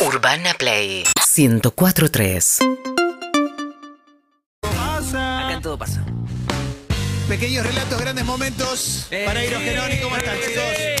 Urbana Play 1043. Acá en todo pasa. Pequeños relatos, grandes momentos. Para Iros Genoni, ¿cómo están, chicos?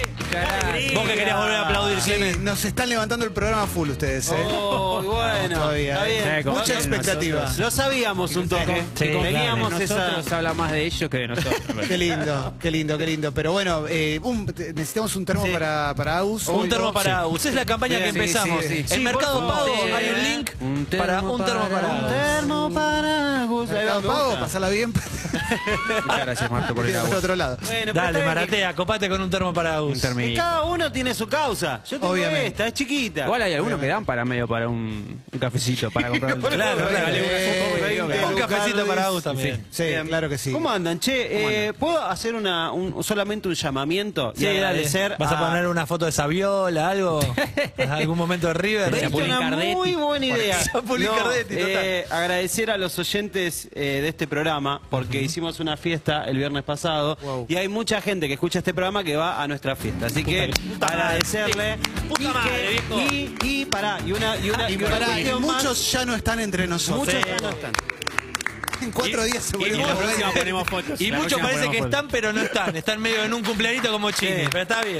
Vos que querías volver a aplaudir, Sí, nos están levantando el programa full ustedes, ¿eh? Oh, bueno, Todavía, está ¿eh? bien. Mucha expectativa. nosotros- Lo sabíamos un toque. Sí, Teníamos esa... nosotros habla más de ellos que de nosotros. Qué lindo, qué lindo, qué lindo. Pero bueno, eh, un- necesitamos un termo Sí. para, para Aus. Un termo para Agus. Es la campaña que empezamos. sí, sí. En Sí, Mercado. Pago Sí. hay un link Un termo para un termo para para Agus. Agus. Termo para va, Mercado me Pago, gusta. pasarla bien. Muchas gracias, Marto, por el agua. otro lado. Dale, Maratea, copate con un termo para Agus. Un termito. Que Cada uno tiene su causa. Yo tengo Obviamente. esta, es chiquita. Igual hay algunos que dan para medio para un, un cafecito, para comprar un Claro, claro. Eh, Un cafecito para Agus también. Sí, claro que sí. ¿Cómo andan? Che, eh, ¿puedo hacer una, un- solamente un llamamiento y Sí, dale. agradecer ¿Vas a poner una foto de Saviola, algo? ¿Algún momento de River? Es una Cardetti. muy buena idea. Cardetti, total. eh, agradecer a los oyentes eh, de este programa porque hicimos una fiesta el viernes pasado Wow. y hay mucha gente que escucha este programa que va a nuestra fiesta. Así que puta madre. agradecerle. Puta y, que- viejo. y, y pará, y una, y una, Y y una pará, y cuestión más. muchos ya no están entre nosotros. Muchos Sí. ya no están. En cuatro días se y la próxima ponemos fotos. Y muchos parece que están, pero no están. Están medio en un cumpleañito como Chini. Sí. Pero está bien.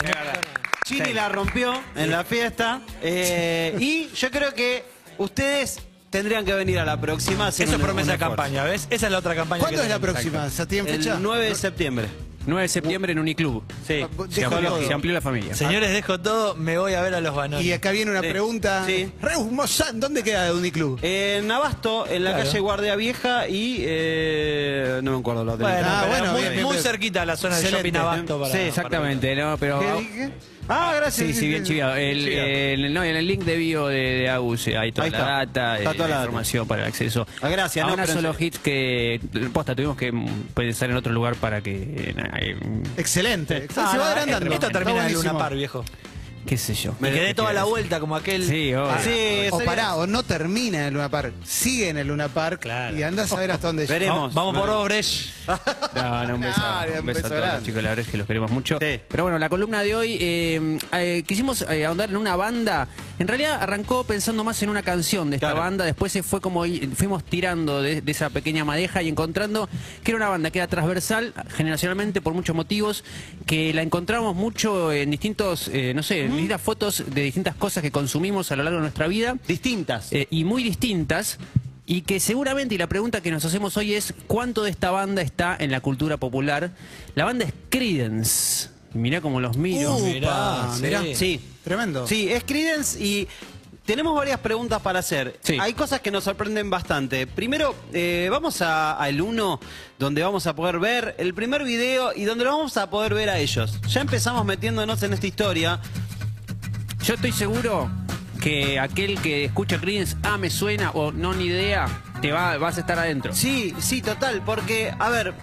Chini la rompió en la fiesta. eh, y yo creo que ustedes tendrían que venir a la próxima. a hacer Eso es un- promesa un de esfuerzo. campaña, ¿ves? Esa es la otra campaña. ¿Cuándo que es la tenemos. próxima? ¿Ya tienen fecha? El 9 de septiembre. 9 de septiembre en Uniclub. Sí. Se Dejo amplió, todo. se amplió la familia. Señores, dejo todo, me voy a ver a los bananos. Y acá viene una Sí. pregunta. Sí. Reus Mozán, ¿dónde queda Uniclub? En Abasto, en la Claro. calle Guardia Vieja y. eh, no me acuerdo la otra. Bueno, Ah, bueno, muy, bien, bien, muy bien. cerquita a la zona de Excelente. shopping abasto para. Sí, Exactamente, ¿no? Pero. ¿Qué dije? Ah, gracias. Sí, sí, bien chiviado. El, Chiviado. el- no, en el link de bio de, de Agus eh, hay toda Ahí la está. data, Está eh, toda la la data. información para el acceso. Ah, gracias, A no, una pero en solo serio. hits que, posta, tuvimos que mm, pensar en otro lugar para que, eh, eh, Excelente. Ah, se va no, agrandando. Esto Está termina en Luna buenísimo. Par, viejo. Qué sé yo. Me quedé toda la vuelta como aquel. Sí, obvio. Ah, Sí, o sería- pará, o no termina en el Luna Park, sigue en el Luna Park Claro. y anda a saber hasta dónde llega. Veremos. Vamos, vamos por Obrecht. No, no, un beso, Dale, un beso a todos grande. los chicos, la verdad es que los queremos mucho. Sí. Pero bueno, la columna de hoy, eh, eh, quisimos eh, ahondar en una banda. En realidad arrancó pensando más en una canción de esta Claro. banda, después se fue como, fuimos tirando de, de esa pequeña madeja y encontrando que era una banda que era transversal, generacionalmente por muchos motivos, que la encontramos mucho en distintos, eh, no sé, en distintas fotos de distintas cosas que consumimos a lo largo de nuestra vida. Distintas. Eh, y muy distintas. Y que seguramente, y la pregunta que nos hacemos hoy es, ¿cuánto de esta banda está en la cultura popular? La banda es Creedence. Mirá cómo los miro. Upa, mirá, mirá. sí. Sí. Tremendo. Sí, es Creedence y tenemos varias preguntas para hacer. Sí. Hay cosas que nos sorprenden bastante. Primero, eh, vamos a- al 1, donde vamos a poder ver el primer video y donde lo vamos a poder ver a ellos. Ya empezamos metiéndonos en esta historia. Yo estoy seguro que aquel que escucha Creedence, ah, me suena, o no, ni idea, te va, vas a estar adentro. Sí, sí, total, porque, a ver,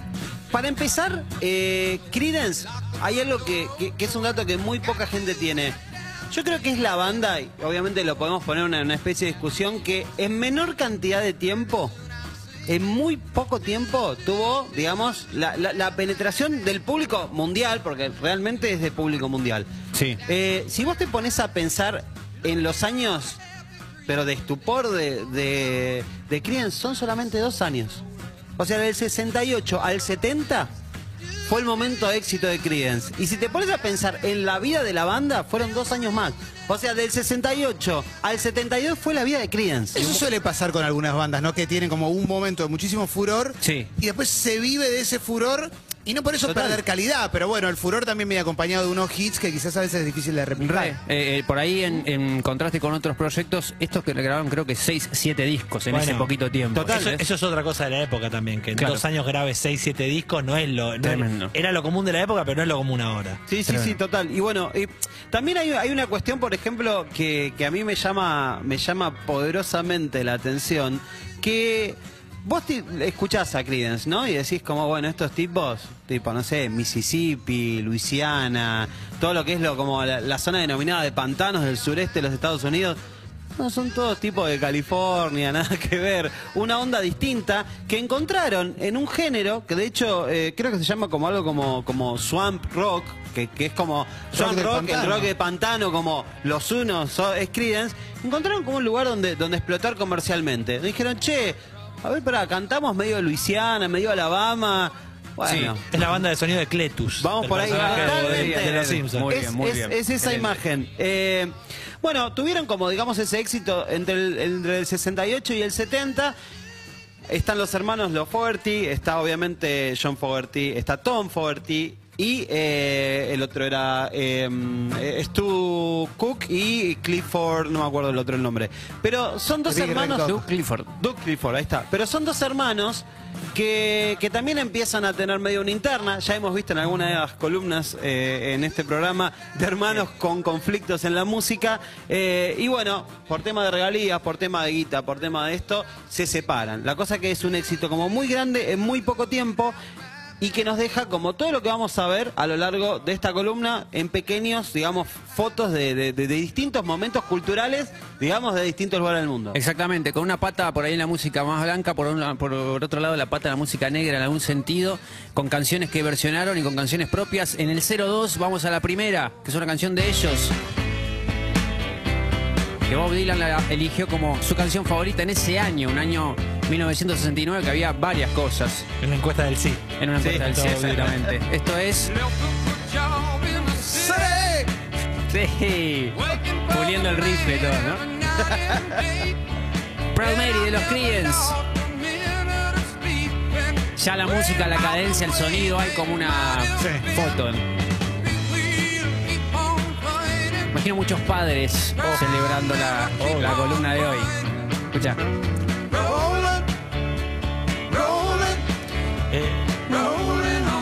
para empezar, eh, Creedence, hay algo que, que- que es un dato que muy poca gente tiene. Yo creo que es la banda, y obviamente lo podemos poner en una, una especie de discusión, que en menor cantidad de tiempo, en muy poco tiempo, tuvo, digamos, la, la- la penetración del público mundial, porque realmente es de público mundial. Sí. Eh, si vos te pones a pensar en los años, pero de estupor de, de, de Creedence, son solamente dos años. O sea, del 68 al 70 fue el momento de éxito de Creedence. Y si te pones a pensar en la vida de la banda, fueron dos años más. O sea, del 68 al 72 fue la vida de Creedence. Eso suele pasar con algunas bandas, ¿no? Que tienen como un momento de muchísimo furor Sí. y después se vive de ese furor y no por eso Total. perder calidad, pero bueno, el furor también viene acompañado de unos hits que quizás a veces es difícil de replicar. Re, eh, eh, por ahí, en, en contraste con otros proyectos, estos que grabaron creo que 6, 7 discos en Bueno, ese poquito tiempo. total. Eso, eso es otra cosa de la época también, que en Claro. dos años grabes 6, 7 discos no es lo. no era lo común de la época, pero no es lo común ahora. Sí, sí, sí, total. Y bueno, y también hay, hay una cuestión, por ejemplo, que, que a mí me llama, me llama poderosamente la atención, que vos escuchás a Creedence, ¿no? Y decís como, bueno, estos tipos, tipo, no sé, Mississippi, Luisiana, todo lo que es lo como la, la zona denominada de pantanos del sureste de los Estados Unidos, No, son todos tipos de California, nada que ver. Una onda distinta que encontraron en un género que de hecho eh, creo que se llama como algo como, como swamp rock, que, que es como swamp rock, el rock de pantano, como los unos, so- es Creedence. encontraron como un lugar donde, donde explotar comercialmente. Dijeron, che, a ver, pará, cantamos medio Luisiana, medio Alabama. Bueno, Es la banda de sonido de Cletus. Vamos por ahí. de- Totalmente. de, los Simpsons. Muy es, bien, muy es- bien. es esa imagen. Eh, bueno, tuvieron como, digamos, ese éxito entre el, entre el 68 y el 70. Están los hermanos Lo Fogerty, está obviamente John Fogerty, está Tom Fogerty y eh, el otro era eh, eh, Stu Cook y Clifford, no me acuerdo el otro el nombre. Pero son dos Big hermanos. Doug Clifford. Doug Clifford, ahí está. Pero son dos hermanos que, que también empiezan a tener medio una interna. Ya hemos visto en alguna de las columnas eh, en este programa de hermanos con conflictos en la música. Eh, y bueno, por tema de regalías, por tema de guita, por tema de esto, se separan. La cosa que es un éxito como muy grande en muy poco tiempo. Y que nos deja como todo lo que vamos a ver a lo largo de esta columna en pequeños, digamos, fotos de, de- distintos momentos culturales, digamos, de distintos lugares del mundo. Exactamente, con una pata por ahí en la música más blanca, por, por otro lado la pata de la música negra en algún sentido, con canciones que versionaron y con canciones propias. En el 02 vamos a la primera, que es una canción de ellos. Que Bob Dylan la eligió como su canción favorita en ese año, un año 1969, que había varias cosas En la encuesta del sí. en una encuesta del sí, exactamente. Esto es... Sí, puliendo el rifle todo, ¿no? Proud Mary de los Creedence. Ya la música, la cadencia, el sonido, hay como una foto. Imagino muchos padres celebrando la, la columna de hoy. Escucha.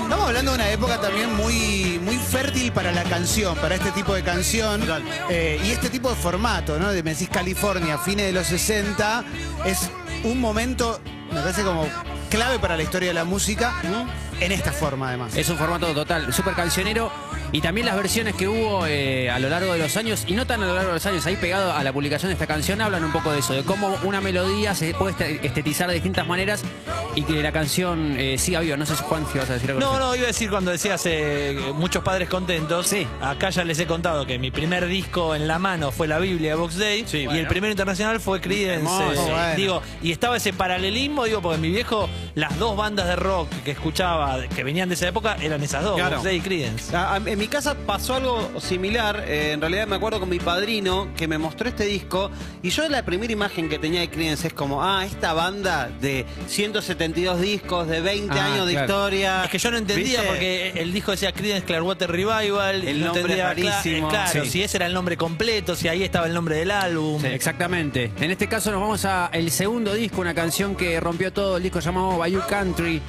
Estamos hablando de una época también muy, muy fértil para la canción, para este tipo de canción. eh, y este tipo de formato, ¿no? De me decís California, fines de los 60, es un momento, me parece como clave para la historia de la música, en esta forma además. Es un formato total, súper cancionero. Y también las versiones que hubo eh, a lo largo de los años, y no tan a lo largo de los años, ahí pegado a la publicación de esta canción, hablan un poco de eso, de cómo una melodía se puede este- estetizar de distintas maneras y que la canción eh, siga viva. No sé si Juan, si vas a decir algo. No, no, iba a decir cuando decías eh, muchos padres contentos. Sí. Acá ya les he contado que mi primer disco en la mano fue la Biblia de Box Day. y el primero internacional fue Creedence. Hermoso. eh, Bueno. Digo, y estaba ese paralelismo, digo, porque mi viejo, las dos bandas de rock que escuchaba, que venían de esa época, eran esas dos, Claro. Box Day y Creedence. A- mi casa pasó algo similar. eh, en realidad me acuerdo con mi padrino que me mostró este disco. Y yo la primera imagen que tenía de Creedence es como, ah, esta banda de 172 discos, de 20 Ah, años de claro. historia. Es que yo no entendía ¿Viste? porque el disco decía Creedence Clearwater Revival. El no nombre rarísimo. cla- Claro, Sí. si ese era el nombre completo, si ahí estaba el nombre del álbum. Sí, exactamente. En este caso nos vamos a el segundo disco, una canción que rompió todo, el disco llamado Bayou Country.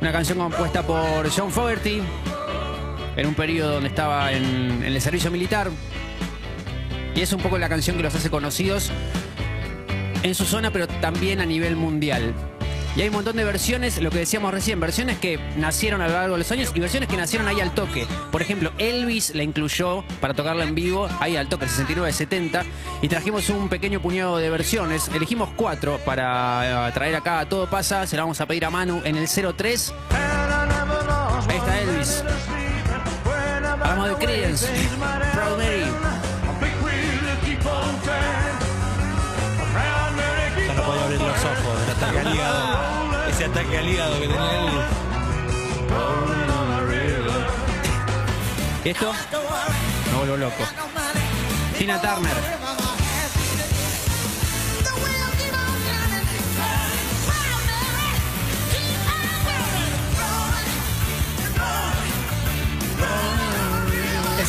Una canción compuesta por John Fogerty en un periodo donde estaba en, el servicio militar. Y es un poco la canción que los hace conocidos en su zona, pero también a nivel mundial. Y hay un montón de versiones, lo que decíamos recién, versiones que nacieron a lo largo de los años y versiones que nacieron ahí al toque. Por ejemplo, Elvis la incluyó para tocarla en vivo, ahí al toque, 69-70, y trajimos un pequeño puñado de versiones. Elegimos cuatro para eh, traer acá a Todo Pasa, se la vamos a pedir a Manu en el 03. Ahí está Elvis. Hablamos de Creedence, Proud Mary. Ya no podía abrir los ojos del ataque al. Ese ataque al hígado que tenía él. ¿Y esto? Me vuelvo loco. Tina Turner.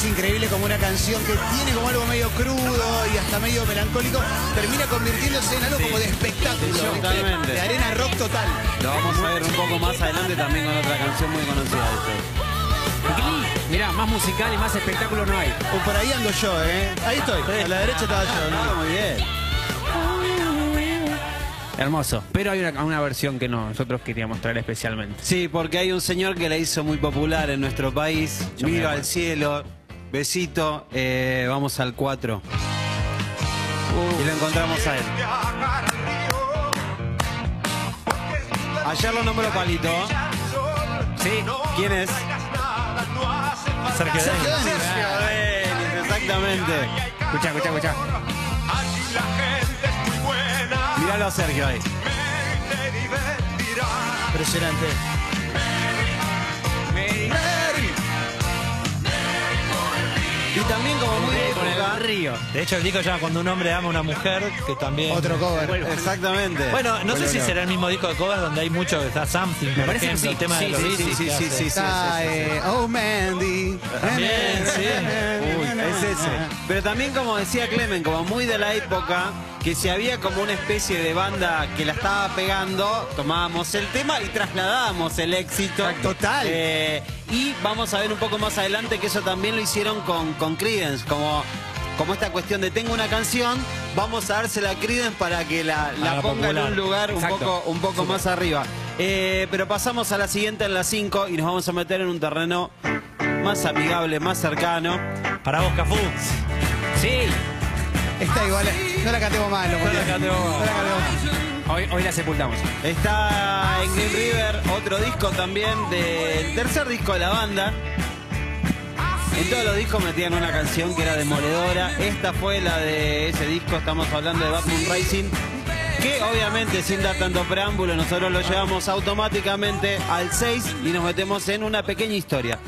Es increíble como una canción que tiene como algo medio crudo y hasta medio melancólico, termina convirtiéndose en algo como de espectáculo, totalmente. de arena rock total. Lo vamos a ver un poco más adelante también con otra canción muy conocida. Glee. Mirá, más musical y más espectáculo no hay. O por ahí ando yo, ¿eh? Ahí estoy, a la derecha estaba yo, Ah, ¿no? muy bien. Hermoso. Pero hay una, una versión que no, nosotros queríamos traer especialmente. Sí, porque hay un señor que la hizo muy popular en nuestro país. Yo Miro al cielo, besito, eh, vamos al 4. Y lo encontramos a él. Ayer lo nombró Palito. Sí. ¿Quién es? Sergio Denis. Denis. Sergio Denis, exactamente. Escucha, escucha, escucha. Míralo a Sergio ahí. Impresionante. Y también como muy de Con época. el río. De hecho, el disco se llama Cuando un hombre ama a una mujer, que también... Otro cover. Exactamente. Bueno, no sé si será el mismo disco de covers donde hay mucho, está Something, por parece que ejemplo, el tema Sí, de los sí, Beatles sí, que sí, hace. sí, sí. Está, eh, oh Mandy. También, sí. Uy, es ese. Pero también como decía Clemen, como muy de la época, que si había como una especie de banda que la estaba pegando, tomábamos el tema y trasladábamos el éxito. Total. Eh, y vamos a ver un poco más adelante que eso también lo hicieron con, con Creedence, como, como esta cuestión de tengo una canción, vamos a dársela a Creedence para que la, ponga en un lugar un poco, un poco más arriba. Eh, pero pasamos a la siguiente en la 5 y nos vamos a meter en un terreno más amigable, más cercano. Para vos, Cafú. Sí. Está igual. No la cantemos mal. No la cantemos mal. No la cantemos mal. Hoy, hoy la sepultamos. Está en Green River, otro disco también del tercer disco de la banda. En todos los discos metían una canción que era demoledora. Esta fue la de ese disco, estamos hablando de Batman Racing. Que obviamente, sin dar tanto preámbulo, nosotros lo llevamos automáticamente al 6 y nos metemos en una pequeña historia.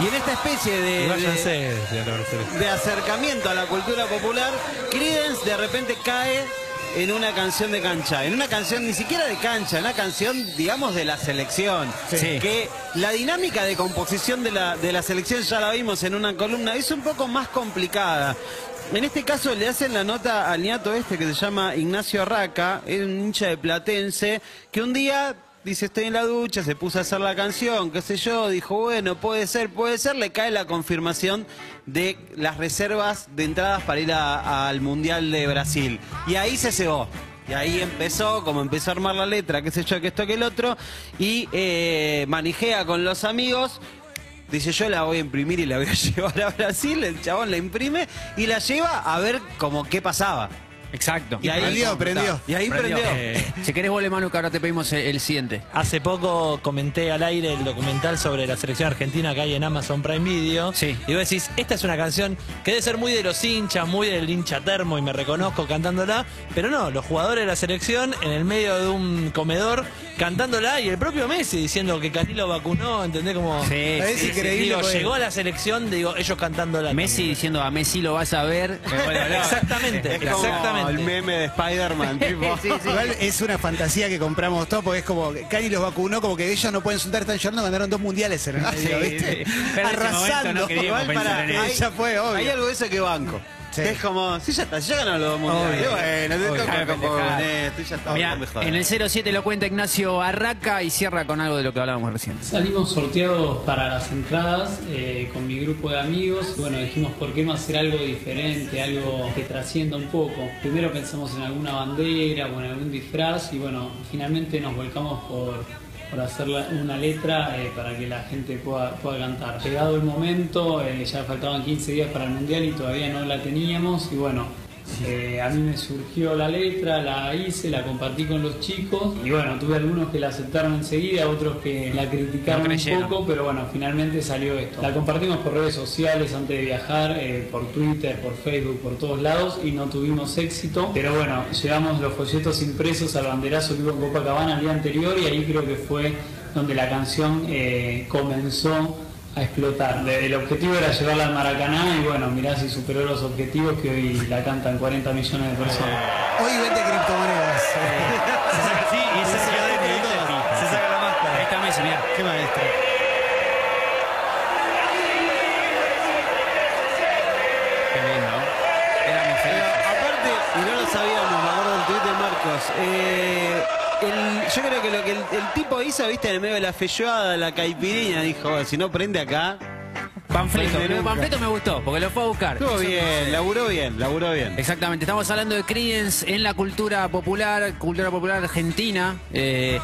Y en esta especie de- de, acercamiento a la cultura popular, Creedence de repente cae en una canción de cancha, en una canción ni siquiera de cancha, una canción, digamos, de la selección. Sí. Que la dinámica de composición de la, de la selección, ya la vimos en una columna, es un poco más complicada. En este caso le hacen la nota al niato este que se llama Ignacio Arraca, es un hincha de Platense, que un día dice estoy en la ducha, se puso a hacer la canción, qué sé yo, dijo bueno, puede ser, puede ser, le cae la confirmación de las reservas de entradas para ir al Mundial de Brasil. Y ahí se cebó. Y ahí empezó, como empezó a armar la letra, qué sé yo, que esto, que el otro, y eh, manijea con los amigos. Dice, yo la voy a imprimir y la voy a llevar a Brasil. El chabón la imprime y la lleva a ver como qué pasaba. Exacto. Y ahí Prendió, prendió. Y ahí prendió. Eh, Si querés vos, Manu, que ahora te pedimos el, el siguiente. Hace poco comenté al aire el documental sobre la selección argentina que hay en Amazon Prime Video. Sí. Y vos decís, esta es una canción que debe ser muy de los hinchas, muy del hincha termo y me reconozco cantándola. Pero no, los jugadores de la selección en el medio de un comedor cantándola y el propio Messi diciendo que Canilo vacunó, ¿entendés? Como, Sí, Es sí, increíble, Digo, llegó a la selección, digo, ellos cantándola. Messi también. diciendo a Messi lo vas a ver. Exactamente, como exactamente. el meme de Spider-Man. tipo. Igual es una fantasía que compramos todos porque es como que Cani los vacunó, como que ellos no pueden sentar tan llorando, ganaron dos mundiales en el medio, ¿viste? sí. Pero en ese momento Arrasando. no queríamos Igual pensar para- en eso. ahí ya fue, obvio. Hay algo de eso que banco. Sí. Es como, sí, ya está, ya ganó los dos mundiales. Obvio. Bueno, te toca con- esto ya está. Mirá, no en el 07 lo cuenta Ignacio Arraca y cierra con algo de lo que hablábamos recién. Salimos sorteados para las entradas eh, con mi grupo de amigos. Bueno, dijimos, ¿por qué no hacer algo diferente, algo que trascienda un poco? Primero pensamos en alguna bandera o en algún disfraz y bueno, finalmente nos volcamos por, por hacer una letra eh, para que la gente pueda, pueda cantar. Llegado el momento, eh, ya faltaban 15 días para el Mundial y todavía no la teníamos y bueno, eh, a mí me surgió la letra, la hice, la compartí con los chicos y bueno, tuve algunos que la aceptaron enseguida, otros que la criticaron No un poco, pero bueno, finalmente salió esto. La compartimos por redes sociales antes de viajar, eh, por Twitter, por Facebook, por todos lados y no tuvimos éxito, pero bueno, llevamos los folletos impresos al banderazo que hubo en Copacabana el día anterior y ahí creo que fue donde la canción eh, comenzó a explotar. El objetivo era llevarla al Maracaná y bueno, mirá si superó los objetivos que hoy la cantan 40 millones de personas. Hoy vende criptomonedas. Sí, y se saca de Se saca la máscara. Ahí está Messi, mirá. Qué maestro. Qué lindo. Éramos felices. aparte, y no lo sabíamos, me acuerdo del tuit de Marcos. eh, el- yo creo que lo que el, el tipo hizo, viste, en el medio de la feijoada, la caipiriña, dijo, "Oh, si no prende acá. Panfleto. El panfleto me gustó porque lo fue a buscar. Estuvo bien, laburó bien, laburó bien. Exactamente, estamos hablando de Creedence en la cultura popular, cultura popular argentina. eh,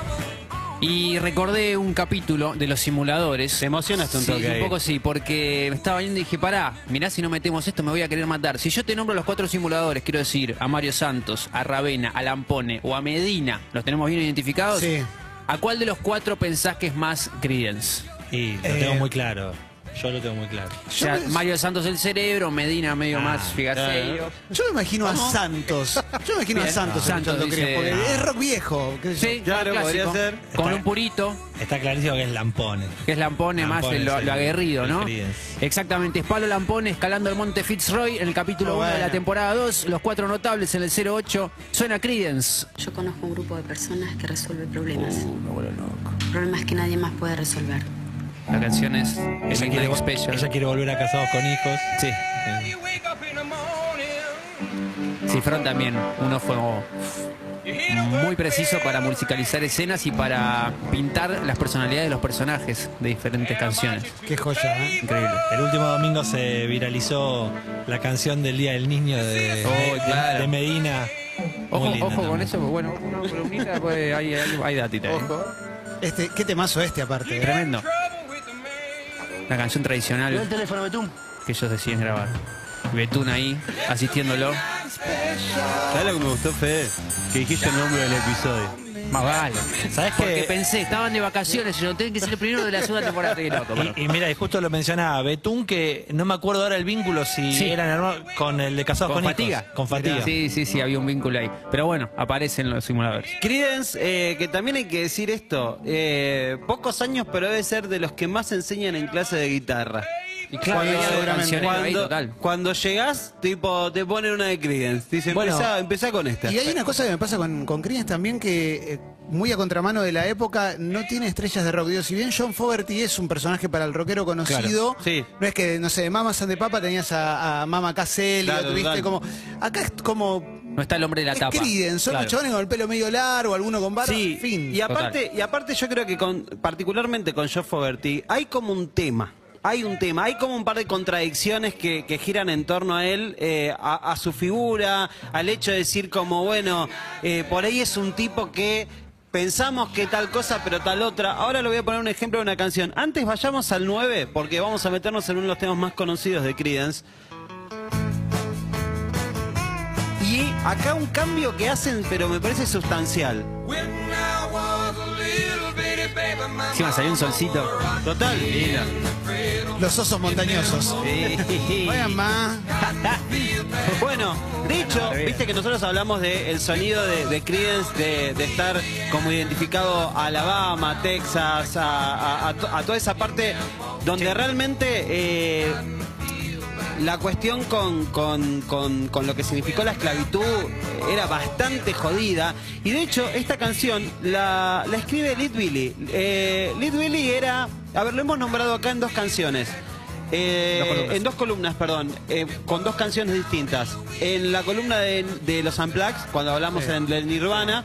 y recordé un capítulo de los simuladores. Te emocionaste un Sí, toque un ahí. poco sí, porque me estaba viendo y dije, pará, mirá si no metemos esto me voy a querer matar. Si yo te nombro los cuatro simuladores, quiero decir, a Mario Santos, a Ravena, a Lampone o a Medina, ¿los tenemos bien identificados? Sí. ¿A cuál de los cuatro pensás que es más Creedence? Y lo Eh, tengo muy claro. Yo lo tengo muy claro. O sea, me- Mario Santos el cerebro, Medina medio más figaseiro. Yo me imagino a Santos. Yo me imagino a Bien. Santos Santos escuchando dice- Creedence, porque es rock viejo. qué sé yo. Sí, Claro, podría ser. Con Está- un purito, Está clarísimo que es Lampone. que es Lampone, más Lampone, lo, lo aguerrido, el ¿no? Exactamente, es Pablo Lampone escalando el monte Fitzroy en el capítulo Oh, 1 de la bueno. temporada 2, los cuatro notables en el 08, suena Creedence. Yo conozco un grupo de personas que resuelve problemas. Uh, me vuelvo loco. Problemas que nadie más puede resolver. La canción es Ella quiere, Special. ella quiere volver a casados con hijos. Sí. Cifrón también, uno fue muy preciso para musicalizar escenas y para pintar las personalidades de los personajes de diferentes canciones. Qué joya, ¿eh? Increíble. El último domingo se viralizó la canción del Día del Niño de, Oh, de- claro. de Medina. Ojo, ojo con eso, bueno, una columnita, pues, hay, hay, hay datita. ¿eh? Este, qué temazo este aparte. ¿eh? Tremendo. La canción tradicional que ellos deciden grabar. Betún ahí, asistiéndolo. ¿Sabes lo que me gustó, Fede? Que dijiste el nombre del episodio. Más vale. ¿Sabes Porque pensé, estaban de vacaciones y no tienen que ser el primero de la segunda temporada. Estoy loco, pero- Y, y mira, y justo lo mencionaba Betún, que no me acuerdo ahora el vínculo si Sí. eran hermanos con el de casados Con con, fatiga. hijos. Con fatiga. Sí, sí, sí, había un vínculo ahí. Pero bueno, aparecen los simuladores. Creedence, eh, que también hay que decir esto, eh, pocos años, pero debe ser de los que más enseñan en clase de guitarra. Y claro, Cuando- seguramente. cancionero ahí, Cuando, total. cuando llegás, tipo, te ponen una de Creedence. Te dicen, Bueno. empezá, empezá con esta. Y hay una cosa que me pasa con, con Creedence también que, eh, muy a contramano de la época, no tiene estrellas de rock. Digo, si bien John Fogerty es un personaje para el rockero conocido, Claro, sí. no es que, no sé, de Mama San de Papa tenías a, a Mama Cassell, Claro, lo tuviste total. como. Acá es como. No está el hombre de la Es tapa. Creedence, son Claro. los chavales con el pelo medio largo, alguno con barba, Sí, fin. y aparte, y aparte yo creo que con, particularmente con Joe Fogerty, hay como un tema. Hay un tema, hay como un par de contradicciones que, giran en torno a él, eh, a, a su figura, al hecho de decir como, bueno, eh, por ahí es un tipo que pensamos que tal cosa, pero tal otra. Ahora le voy a poner un ejemplo de una canción. Antes vayamos al 9, porque vamos a meternos en uno de los temas más conocidos de Creedence. Y acá un cambio que hacen, pero me parece sustancial. Encima salió un solcito. Total. Los osos montañosos. Vayan más. Bueno, de hecho, viste que nosotros hablamos del sonido de, de Creedence, de, de estar como identificado a Alabama, Texas, a, a- a toda esa parte donde realmente eh, la cuestión con, con- con- lo que significó la esclavitud era bastante jodida. Y de hecho, esta canción la, la escribe Lead Billy. Eh, Lead era, a ver, lo hemos nombrado acá en dos canciones. Eh, Dos columnas. en dos columnas, perdón, eh, con dos canciones distintas. En la columna de, de los Unplugged, cuando hablamos Sí. en el Nirvana,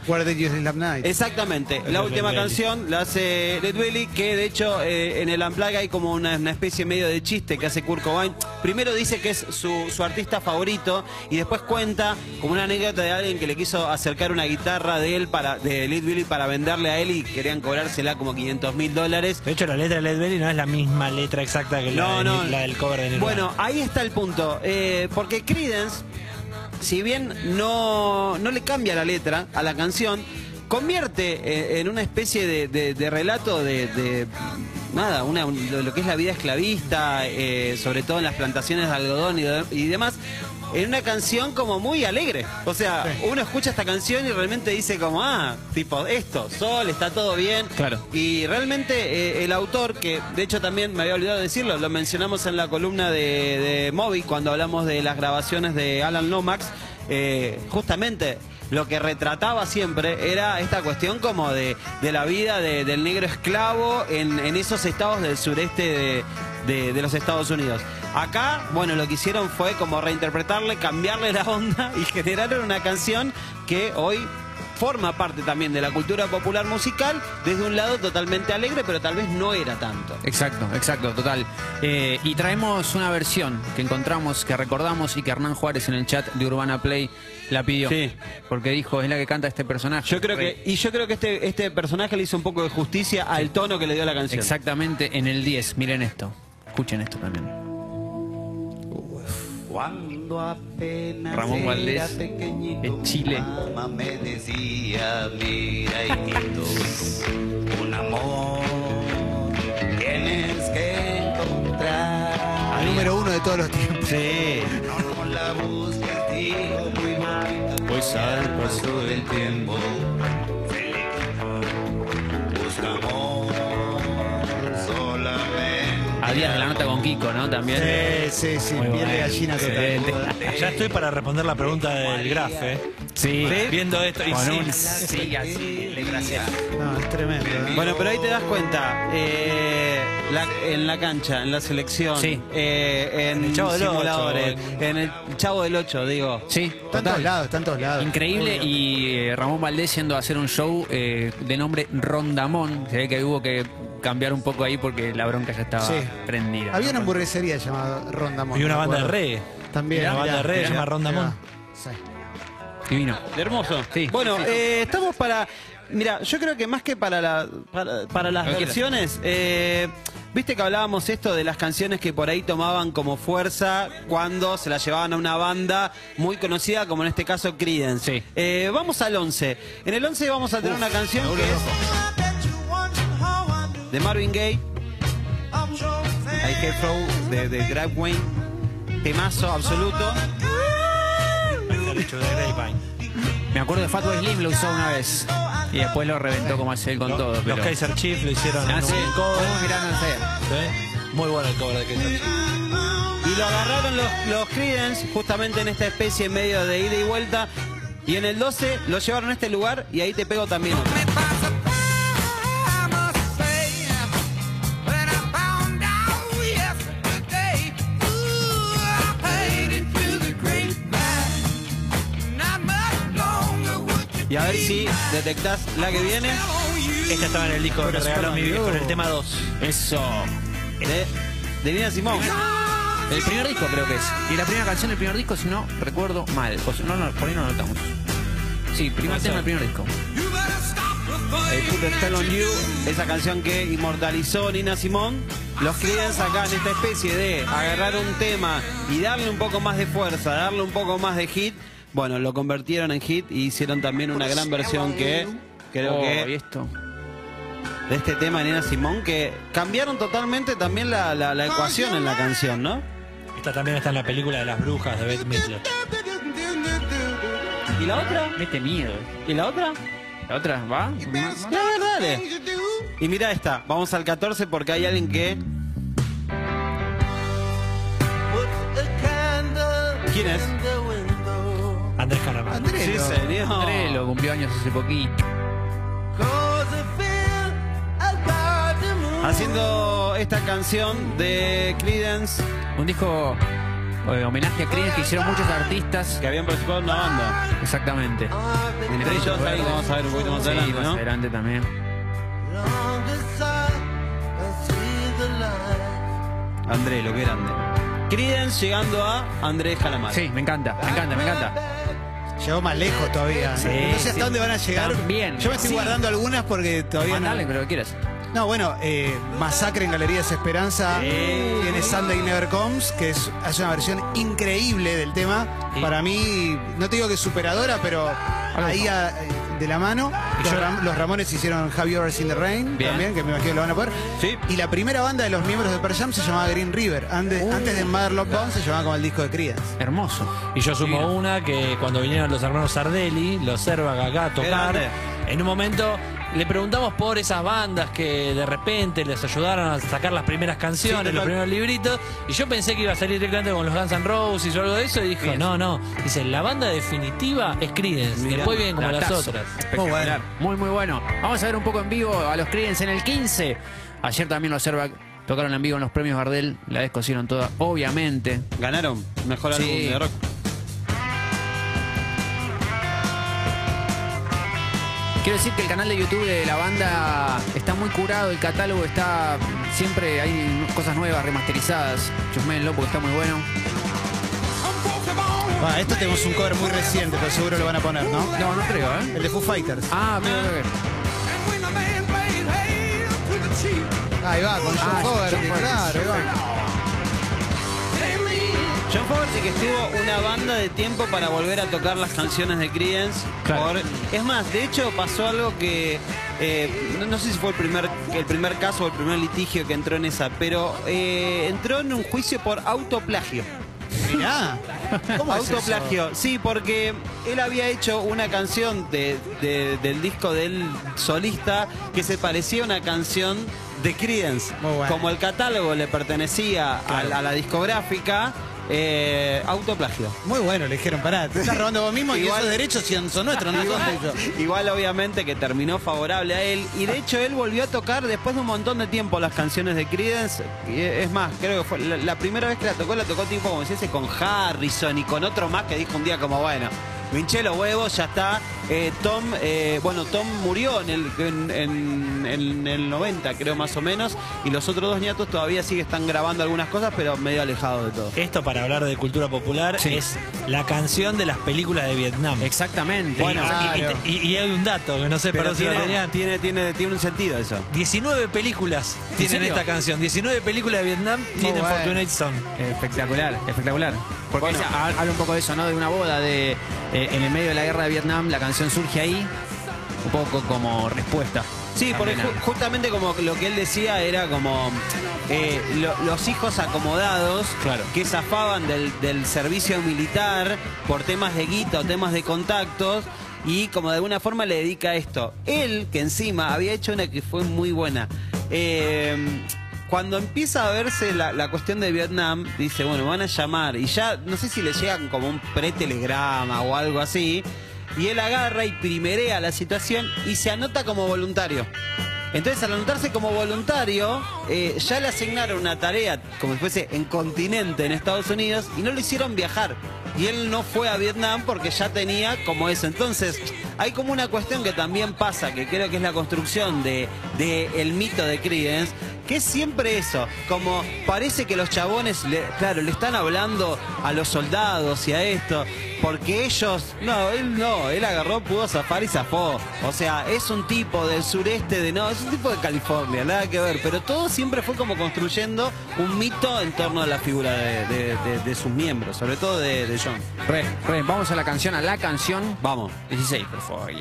night? Exactamente, la última canción la hace Led Belly, que de hecho eh, en el Unplugged hay como una, una especie medio de chiste que hace Kurt Cobain. Primero dice que es su, su artista favorito y después cuenta como una anécdota de alguien que le quiso acercar una guitarra de él, para de Led Belly, para venderle a él y querían cobrársela como 500 mil dólares. De hecho, la letra de Led Belly no es la misma letra exacta que la, No, de- no. la del cover de Nirvana. Bueno, ahí está el punto. eh, porque Creedence, si bien no, no le cambia la letra a la canción, convierte eh, en una especie de, de- de relato de, de, nada, una, un- lo lo que es la vida esclavista, eh, sobre todo en las plantaciones de algodón y, de- y demás. En una canción como muy alegre. O sea, uno escucha esta canción y realmente dice como, ah, tipo, esto, sol, está todo bien. Claro. Y realmente eh, el autor, que de hecho también me había olvidado de decirlo, lo mencionamos en la columna de, de Moby cuando hablamos de las grabaciones de Alan Lomax, eh, justamente lo que retrataba siempre era esta cuestión como de, de la vida de- del negro esclavo en, en esos estados del sureste de- de los Estados Unidos. Acá, bueno, lo que hicieron fue como reinterpretarle, cambiarle la onda y generaron una canción que hoy forma parte también de la cultura popular musical desde un lado totalmente alegre, pero tal vez no era tanto. Exacto, exacto, total. Eh, y traemos una versión que encontramos, que recordamos y que Hernán Juárez en el chat de Urbana Play la pidió. Sí. Porque dijo, es la que canta este personaje. Yo creo que, y yo creo que este, este personaje le hizo un poco de justicia al tono que le dio la canción. Exactamente en el 10. Miren esto. Escuchen esto también. Cuando apenas Ramón era Valdés, pequeñito, en Chile. Mamá me decía, mira hijito, un amor tienes que encontrar. todos los tiempos. Sí. Con la voz castigo muy mal, pues al paso del tiempo, Con Kiko, ¿no? También. Sí, sí, sí. Muy Piel de gallina total. Ya estoy para responder la pregunta del Graf, ¿eh? Sí. Viendo esto. Y Con sí, un sí, así, desgraciado. No, es tremendo. ¿eh? Bueno, pero ahí te das cuenta, eh, la- en la cancha, en la selección, Sí. eh, en El Chavo del Ocho, simuladores, en el Chavo del 8, digo. Sí, Está en todos lados, está en todos lados. Increíble y eh, Ramón Valdés yendo a hacer un show eh, de nombre Rondamón. Se ve que hubo que cambiar un poco ahí porque la bronca ya estaba Sí. prendida. Había una hamburguesería llamada Rondamón. Y una me banda de acuerdo. reggae. También. Una banda de reggae mirá, se llama Rondamón. Sí. Divino. Hermoso. Sí. Bueno, Sí. eh, estamos para. Mira, yo creo que más que para, la, para, para las Lo que versiones, eh, viste que hablábamos esto de las canciones que por ahí tomaban como fuerza cuando se las llevaban a una banda muy conocida, como en este caso Creedence. Sí. Eh, vamos al 11. En el 11 vamos a tener una canción que es de Marvin Gaye, I Hate Flow de, de Greg Wayne, temazo absoluto. Me acuerdo de Fatboy Slim lo usó una vez. Y después lo reventó como hace él con todo. Los Pero... Kaiser Chiefs lo hicieron Ah, en sí. un cover. Muy bueno el cover de Kaiser Chiefs. Y lo agarraron los, los Creedence justamente en esta especie en medio de ida y vuelta. Y en el 12 lo llevaron a este lugar y ahí te pego también. Y a ver si detectás la que viene Esta estaba en el disco que regaló mi viejo en el tema 2. Eso. de, de Nina Simón. El primer disco creo que es. Y la primera canción del primer disco, si no recuerdo mal. O sea, no, no, por ahí no lo notamos. Sí, primer tema del primer disco. Eh, Put on You, esa canción que inmortalizó Nina Simón. Los Creedence acá en esta especie de agarrar un tema y darle un poco más de fuerza, darle un poco más de hit. Bueno, lo convirtieron en hit y hicieron también una gran versión que creo Oh, que ¿y esto? de este tema de Nina Simón que cambiaron totalmente también la, la- la ecuación en la canción, ¿no? Esta también está en la película de las brujas de Bette Midler. ¿Y la otra? Mete miedo. ¿Y la otra? ¿La otra va? Dale, dale. Y mira esta, vamos al 14 porque hay alguien que... ¿Quién es? Andrés Calamar. Andrés, Sí, lo- señor. André lo cumplió años hace poquito. Haciendo esta canción de Creedence Un disco eh, homenaje a Creedence que hicieron muchos artistas. que habían participado en una banda. Exactamente. Entre ellos, ahí vamos a ver un poquito más Sí, adelante, más ¿no? adelante también. André, lo que grande. Creedence llegando a Andrés Calamar. Sí, me encanta, me encanta, me encanta. Llegó más lejos todavía. Sí, no sé hasta sí. dónde van a llegar. También. Yo me estoy Sí. guardando algunas porque todavía Mandale, no. lo que quieras. No, bueno, eh, Masacre en Galerías Esperanza tiene Sunday Never Comes, que es, hace una versión increíble del tema. Sí. Para mí, no te digo que es superadora, pero ahí a- de la mano. Los, Ram- los Ramones hicieron Have You Ever Seen the Rain Bien. también, que me imagino que lo van a poner. Sí. Y la primera banda de los miembros de Pearl Jam se llamaba Green River. Antes, Uh. antes de Mother Love Bone se llamaba como el disco de Creedence. Hermoso. Y yo sumo una que cuando vinieron los hermanos Sardelli, los Cervac acá a tocar, en un momento le preguntamos por esas bandas que de repente les ayudaron a sacar las primeras canciones, Sí, los primeros libritos, y yo pensé que iba a salir directamente con los Guns N' Roses o algo de eso, y dijo, no, no, dice, la banda definitiva es Creedence, Mirá, después vienen como las otras. Espectacular. Muy, muy bueno. Vamos a ver un poco en vivo a los Creedence en el 15. Ayer también los Servac tocaron en vivo en los premios Gardel. La descosieron toda, obviamente. Ganaron mejor Sí. álbum de rock. Quiero decir que el canal de YouTube de la banda está muy curado, el catálogo está. Siempre hay cosas nuevas, remasterizadas. Chusmenlo porque está muy bueno. Ah, esto tenemos un cover muy reciente, pero seguro lo van a poner, ¿no? No, no creo, ¿eh? El de Foo Fighters. Ah, mira. Ahí va, con John Ah, John Fogerty, claro, ahí va. Que estuvo una banda de tiempo para volver a tocar las canciones de Creedence. Claro. Por- es más, de hecho pasó algo que eh, no, no sé si fue el primer, el primer caso o el primer litigio que entró en esa, pero eh, entró en un juicio por autoplagio. Mirá. ¿Cómo es eso? Autoplagio, sí, porque él había hecho una canción de, de- del disco del solista que se parecía a una canción de Creedence. Bueno. Como el catálogo le pertenecía a la discográfica, eh, autoplagio. Muy bueno, le dijeron, pará, te estás robando vos mismo y Igual- esos derechos son nuestros, no son tuyos. Igual obviamente que terminó favorable a él y de hecho él volvió a tocar después de un montón de tiempo las canciones de Creedence. Y Es más, creo que fue la, la primera vez que la tocó, la tocó tipo como si ese con Harrison y con otro más que dijo un día como bueno. Me hinché los huevos, ya está. Eh, Tom, eh, bueno, Tom murió en el, en, en- en el 90, creo más o menos, y los otros dos nietos todavía sí están grabando algunas cosas, pero medio alejados de todo. Esto para hablar de cultura popular Sí. es la canción de las películas de Vietnam. Exactamente. Bueno, Y- y, claro. y- y hay un dato que no sé, Pero pero si lo tiene, tiene, tiene, tiene un sentido eso. 19 películas tienen esta canción. 19 películas de Vietnam tienen bueno. Fortunate Son. Espectacular, espectacular. Porque Bueno. habla un poco de eso, ¿no? De una boda, de eh, en el medio de la guerra de Vietnam, la canción surge ahí, un poco como respuesta. Sí, porque ju- justamente como lo que él decía era como eh, lo- los hijos acomodados Claro. que zafaban del, del servicio militar por temas de guita o temas de contactos y como de alguna forma le dedica esto. Él, que encima había hecho una que fue muy buena. eh, cuando empieza a verse la, cuestión de Vietnam, dice, bueno, van a llamar. Y ya, no sé si le llegan como un pretelegrama o algo así. Y él agarra y primerea la situación y se anota como voluntario. Entonces, al anotarse como voluntario, eh, ya le asignaron una tarea como si fuese en continente en Estados Unidos y no lo hicieron viajar. Y él no fue a Vietnam porque ya tenía como eso. Entonces, hay como una cuestión que también pasa, que creo que es la construcción de, de el mito de Creedence, que es siempre eso, como parece que los chabones, le- claro, le están hablando a los soldados y a esto, porque ellos, no, él no, él agarró, pudo zafar y zafó. O sea, es un tipo del sureste de, no, es un tipo de California, nada que ver, pero todo siempre fue como construyendo un mito en torno a la figura de, de- de- de sus miembros, sobre todo de, de John. Re, re, vamos a la canción, a la canción. Vamos. 16, por favor.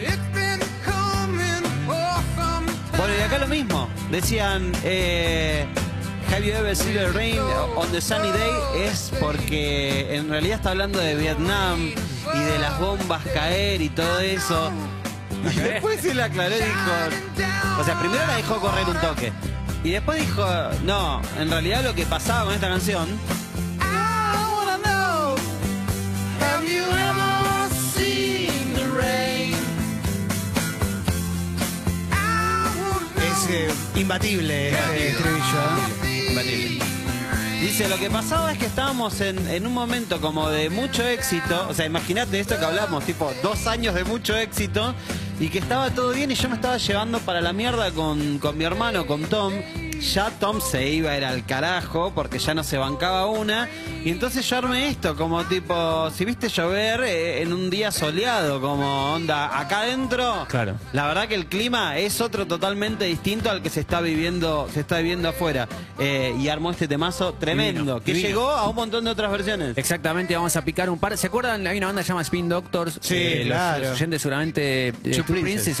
It's been coming for some Bueno, y acá lo mismo. Decían, eh, Have you ever seen the rain on the sunny day? Es porque en realidad está hablando de Vietnam y de las bombas caer y todo eso. Y después se le aclaró y dijo. O sea, primero la dejó correr un toque. Y después dijo, no, en realidad lo que pasaba con esta canción. Es eh, imbatible este estribillo. Dice, lo que pasaba es que estábamos en, en un momento como de mucho éxito, o sea, imagínate esto que hablamos, tipo dos años de mucho éxito, y que estaba todo bien y yo me estaba llevando para la mierda con, con mi hermano, con Tom. Ya Tom se iba, era al carajo, porque ya no se bancaba una. Y entonces yo armé esto, como tipo, si viste llover eh, en un día soleado, como onda, acá adentro. Claro. La verdad que el clima es otro totalmente distinto al que se está viviendo, se está viviendo afuera. Eh, y armó este temazo tremendo, Divino, que divino. llegó a un montón de otras versiones. Exactamente, vamos a picar un par. ¿Se acuerdan? Hay una banda que se llama Spin Doctors. Sí, los- claro. Los, oyentes seguramente. eh, Two Two Princes.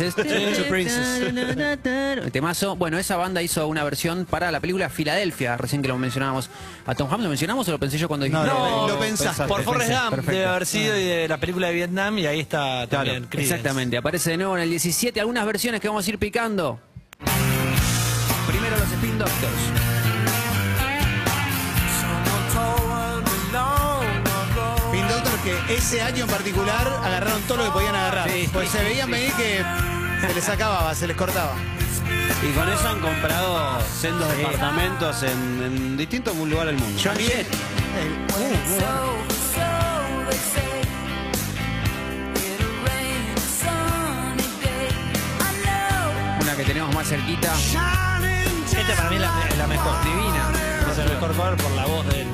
Princes. Two. Temazo. Bueno, esa banda hizo una versión para la película Filadelfia, recién que lo mencionábamos. ¿A Tom Hanks lo mencionamos o lo pensé yo cuando dije? No, No, lo pensaste. Por Forrest Gump perfecto. debe haber sido y de la película de Vietnam y ahí está también. Exactamente, aparece de nuevo en el 17 algunas versiones que vamos a ir picando. Primero los Spin Doctors. Que ese año en particular agarraron todo lo que podían agarrar. Sí. Pues se veían venir que se les acababa, se les cortaba. Y con eso han comprado sendos departamentos en, en distintos lugares del mundo. Eh, uh, muy bueno. Una que tenemos más cerquita. Este para mí es la, mejor. Divina. Es el mejor cover por la voz del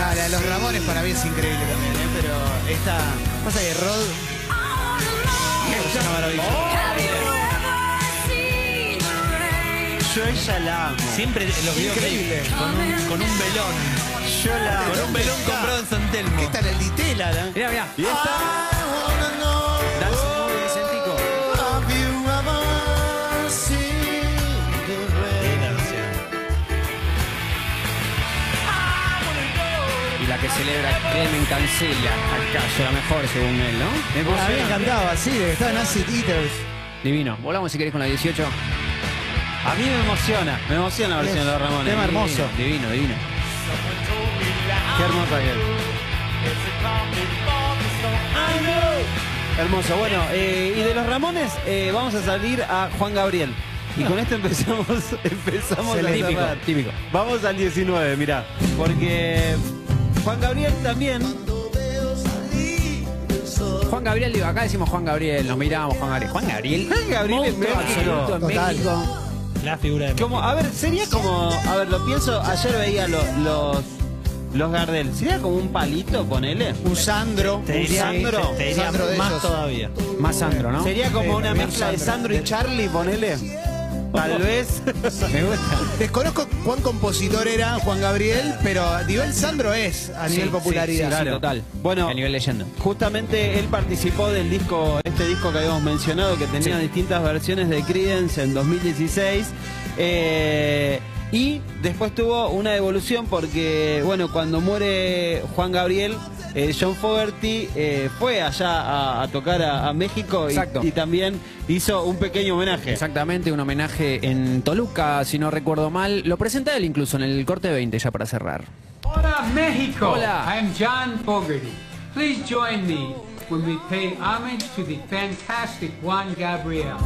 Ah, la de los Ramones para mí es increíble también. Pero esta. Pasa que Rod. Es una maravilla. Yo ella la amo. Siempre los Increíble. videoclips con un, con un velón. Yo la. Con un velón comprado en San Telmo. Que está en el Ditela. Mirá, mirá. Y esta. Celebra Clemen Cancela, acaso la mejor según él, ¿no? Me a mí me encantaba, sí, de que estaba en Acid Eaters. Divino. Volamos si querés con la 18. A mí me emociona. Me emociona la versión de los Ramones. Tema hermoso. Divino, divino. Qué hermosa que es. Hermoso. Bueno, eh, y de los Ramones eh, vamos a salir a Juan Gabriel. Y con esto empezamos, empezamos a Típico, típico. Vamos al 19, mirá. Porque Juan Gabriel también. Juan Gabriel, digo, acá decimos Juan Gabriel, nos miramos Juan Gabriel. Juan Gabriel. Juan Gabriel en México. absoluto en Total. México. La figura de Como, a ver, sería como. A ver, lo pienso. Ayer veía los. Los, los Gardel. ¿Sería como un palito, ponele? Un Sandro. Te diría, Sandro. te diría Sandro de más ellos. todavía. Más Sandro, ¿no? Sería como Sí, una mezcla de. Sandro y Charlie, ponele. Tal vez. Me gusta. Desconozco cuán compositor era Juan Gabriel, pero a nivel Sandro es a nivel Sí, popularidad. sí, sí, Claro. total. Bueno. a nivel leyenda. Justamente él participó del disco, este disco que habíamos mencionado, que tenía distintas versiones de Creedence en 2016. eh, y después tuvo una evolución porque, bueno, cuando muere Juan Gabriel, eh, John Fogerty eh, fue allá a, a tocar a, a México y, también hizo un pequeño homenaje. Exactamente, un homenaje en Toluca, si no recuerdo mal. Lo presenta él incluso en el corte 20, ya para cerrar. Hola Mexico! Hola. I'm John Fogerty. Please join me when we pay homage to the fantastic Juan Gabriel.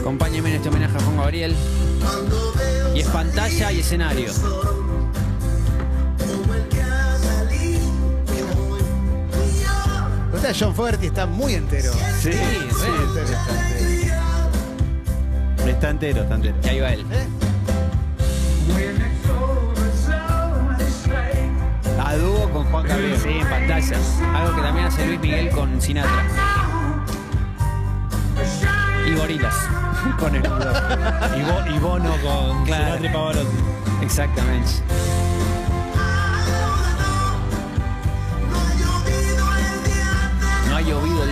Acompáñenme en este homenaje a Juan Gabriel. Y es pantalla y escenario. Está John Fogerty está muy entero. Sí, sí, entero está. está entero, está entero. Y ahí va él. A dúo con Juan Gabriel. Sí, en pantalla. Algo que también hace Luis Miguel con Sinatra. Y Gorilas. con el Y, Bo- y Bono con Claro. Sinatra y Pavarotti. Exactamente.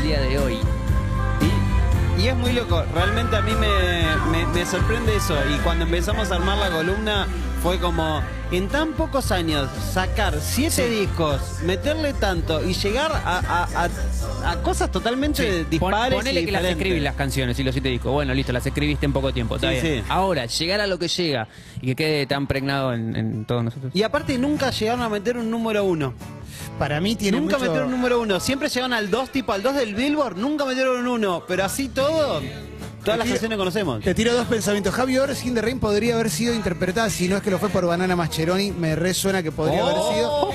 Día de hoy. Y, y es muy loco, realmente a mí me, me- me sorprende eso. Y cuando empezamos a armar la columna fue como, en tan pocos años, sacar siete discos, meterle tanto y llegar a, a- a- a cosas totalmente dispares. ponele y que las escribís las canciones y los siete discos. Bueno, listo, las escribiste en poco tiempo. Está Sí, bien. sí. Ahora, llegar a lo que llega y que quede tan pregnado en, en todos nosotros. Y aparte nunca llegaron a meter un número uno. Para mí tiene nunca mucho... metieron un número uno. Siempre llegaron al 2, tipo al 2 del Billboard, nunca metieron un uno. Pero así todo, todas las canciones conocemos. Te tiro dos pensamientos. Javi Ors, In the Rain podría haber sido interpretada, si no es que lo fue por Banana Mascheroni, me resuena que podría haber sido.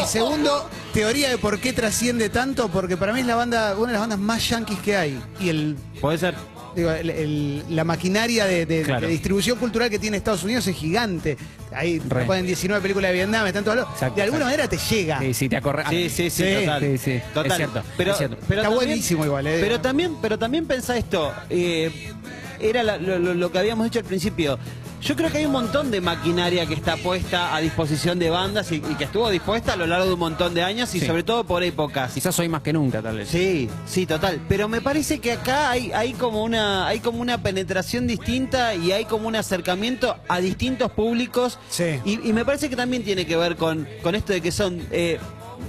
Y segundo, teoría de por qué trasciende tanto, porque para mí es la banda, una de las bandas más yanquis que hay. Y el, Puede ser. Digo, el- el- la maquinaria de, de- Claro. de distribución cultural que tiene Estados Unidos es gigante. Ahí ponen 19 películas de Vietnam, están todos los- Exacto, De alguna exacto. manera te llega. Sí, sí, te acorre. Sí, sí, sí, Sí, total. sí, sí. Total. Es cierto, Pero, es cierto. pero Está también- buenísimo igual, eh. Pero también, pero también pensá esto. eh, era la- lo, lo- lo que habíamos dicho al principio. Yo creo que hay un montón de maquinaria que está puesta a disposición de bandas y, y que estuvo dispuesta a lo largo de un montón de años y Sí. sobre todo por épocas. Quizás hoy más que nunca, tal vez. Sí, sí, total. Pero me parece que acá hay, hay como una, hay como una penetración distinta y hay como un acercamiento a distintos públicos. Sí. Y, y me parece que también tiene que ver con, con esto de que son eh,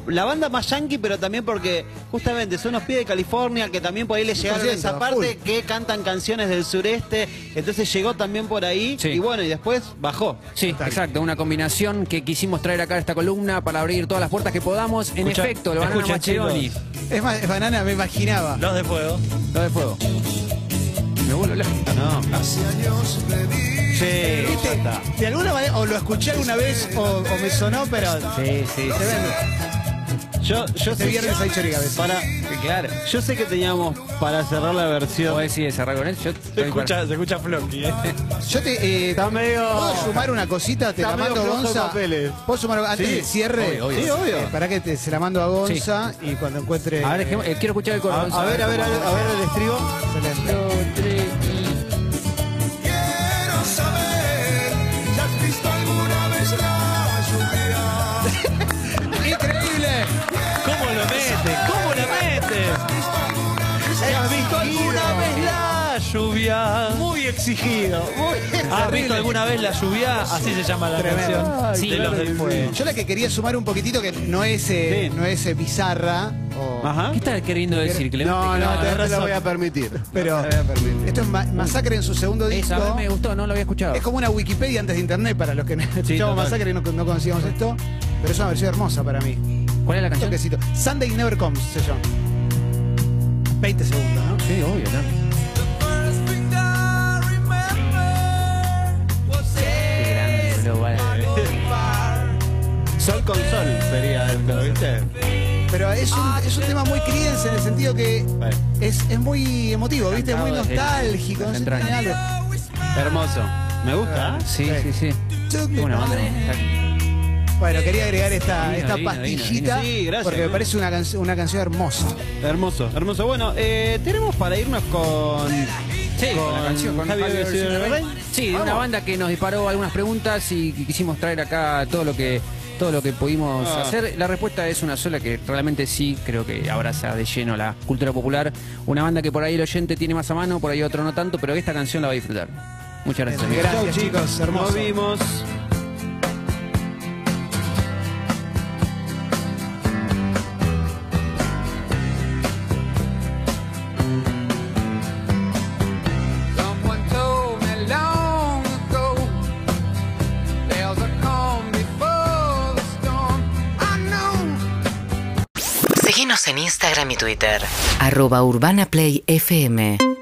la banda más yankee, pero también porque justamente son unos pibes de California que también por ahí les llegaron a 100%, esa parte full. que cantan canciones del sureste. Entonces llegó también por ahí Sí. y bueno, y después bajó. Sí, exacto, una combinación que quisimos traer acá a esta columna para abrir todas las puertas que podamos. En Escucha- efecto, lo van a. Es más, es banana, me imaginaba. Los de fuego. Lo de fuego. Me vuelvo loco. No. Sí, ¿Viste? ya está. De alguna manera, o lo escuché alguna vez o, o me sonó, pero Sí, sí. tremendo. Yo, yo Este viernes hay choricabeza. Para, Claro. Yo sé que teníamos para cerrar la versión. ¿Vos decís cerrar con él? Yo Se escucha, se escucha Floppy, ¿eh? Yo te. eh, Está medio. ¿Puedo sumar una cosita? Te Está la medio mando a flojo de Gonza. papeles. ¿Puedo sumar antes Sí. del cierre? Obvio, obvio. Sí, obvio. Eh, para que te, se la mando a Gonza y cuando encuentre. A ver, eh, quiero escuchar el coro. A, Gonza. a ver, a ver, a ver, a ver el estribo. Excelente. Exigido. Muy ¿Has visto alguna vez la lluvia? Así se llama la Tremendo. canción. Sí, de los del fuego. Yo la que quería sumar un poquitito, que no es, eh, Sí. no es eh, bizarra, o- Ajá. ¿Qué estás queriendo decir? Clemente? No, no, te lo voy a permitir. pero Te lo voy a permitir. esto es Ma- Masacre en su segundo disco. Esa, a mí me gustó, no lo había escuchado. Es como una Wikipedia antes de internet para los que escuchamos total. Masacre y no, no conocíamos esto. Pero es una versión hermosa para mí. ¿Cuál es la Un canción? toquecito. Sunday Never Comes se llama. 20 segundos, ¿no? Sí, obvio, ¿no? Sol con sol sería esto, ¿viste? Pero es un, es un tema muy Creedence en el sentido que es, es muy emotivo, ¿viste? Es muy Cantado desde nostálgico. no sé, entrañas. tiene algo. hermoso. Me gusta. Sí, sí, sí. Me Una banda. Bueno, quería agregar esta, Divino, esta divino, pastillita divino. Sí, gracias, porque me parece una, canc- una canción hermosa. Hermoso, hermoso. Bueno, eh, tenemos para irnos con. Sí, con la canción, con Javi Javi del Rey. Sí, de una banda que nos disparó algunas preguntas y que quisimos traer acá todo lo que todo lo que pudimos Ah. hacer. La respuesta es una sola que realmente sí, creo que abraza de lleno la cultura popular. Una banda que por ahí el oyente tiene más a mano, por ahí otro no tanto, pero esta canción la va a disfrutar. Muchas gracias. amigos. Gracias, chicos. Hermoso. Nos vimos. Instagram y Twitter. Arroba Urbana Play FM.